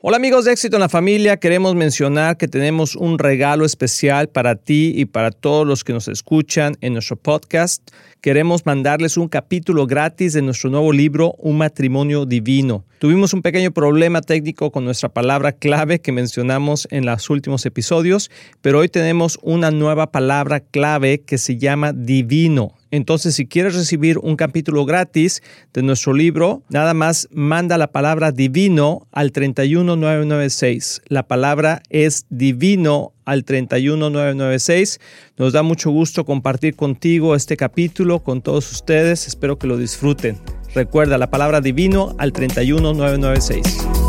Hola amigos de éxito en la familia, queremos mencionar que tenemos un regalo especial para ti y para todos los que nos escuchan en nuestro podcast. Queremos mandarles un capítulo gratis de nuestro nuevo libro, Un matrimonio divino. Tuvimos un pequeño problema técnico con nuestra palabra clave que mencionamos en los últimos episodios, pero hoy tenemos una nueva palabra clave que se llama divino. Entonces, si quieres recibir un capítulo gratis de nuestro libro, nada más manda la palabra divino al 31996. La palabra es divino al 31996. Nos da mucho gusto compartir contigo este capítulo con todos ustedes. Espero que lo disfruten. Recuerda la palabra divino al 31996.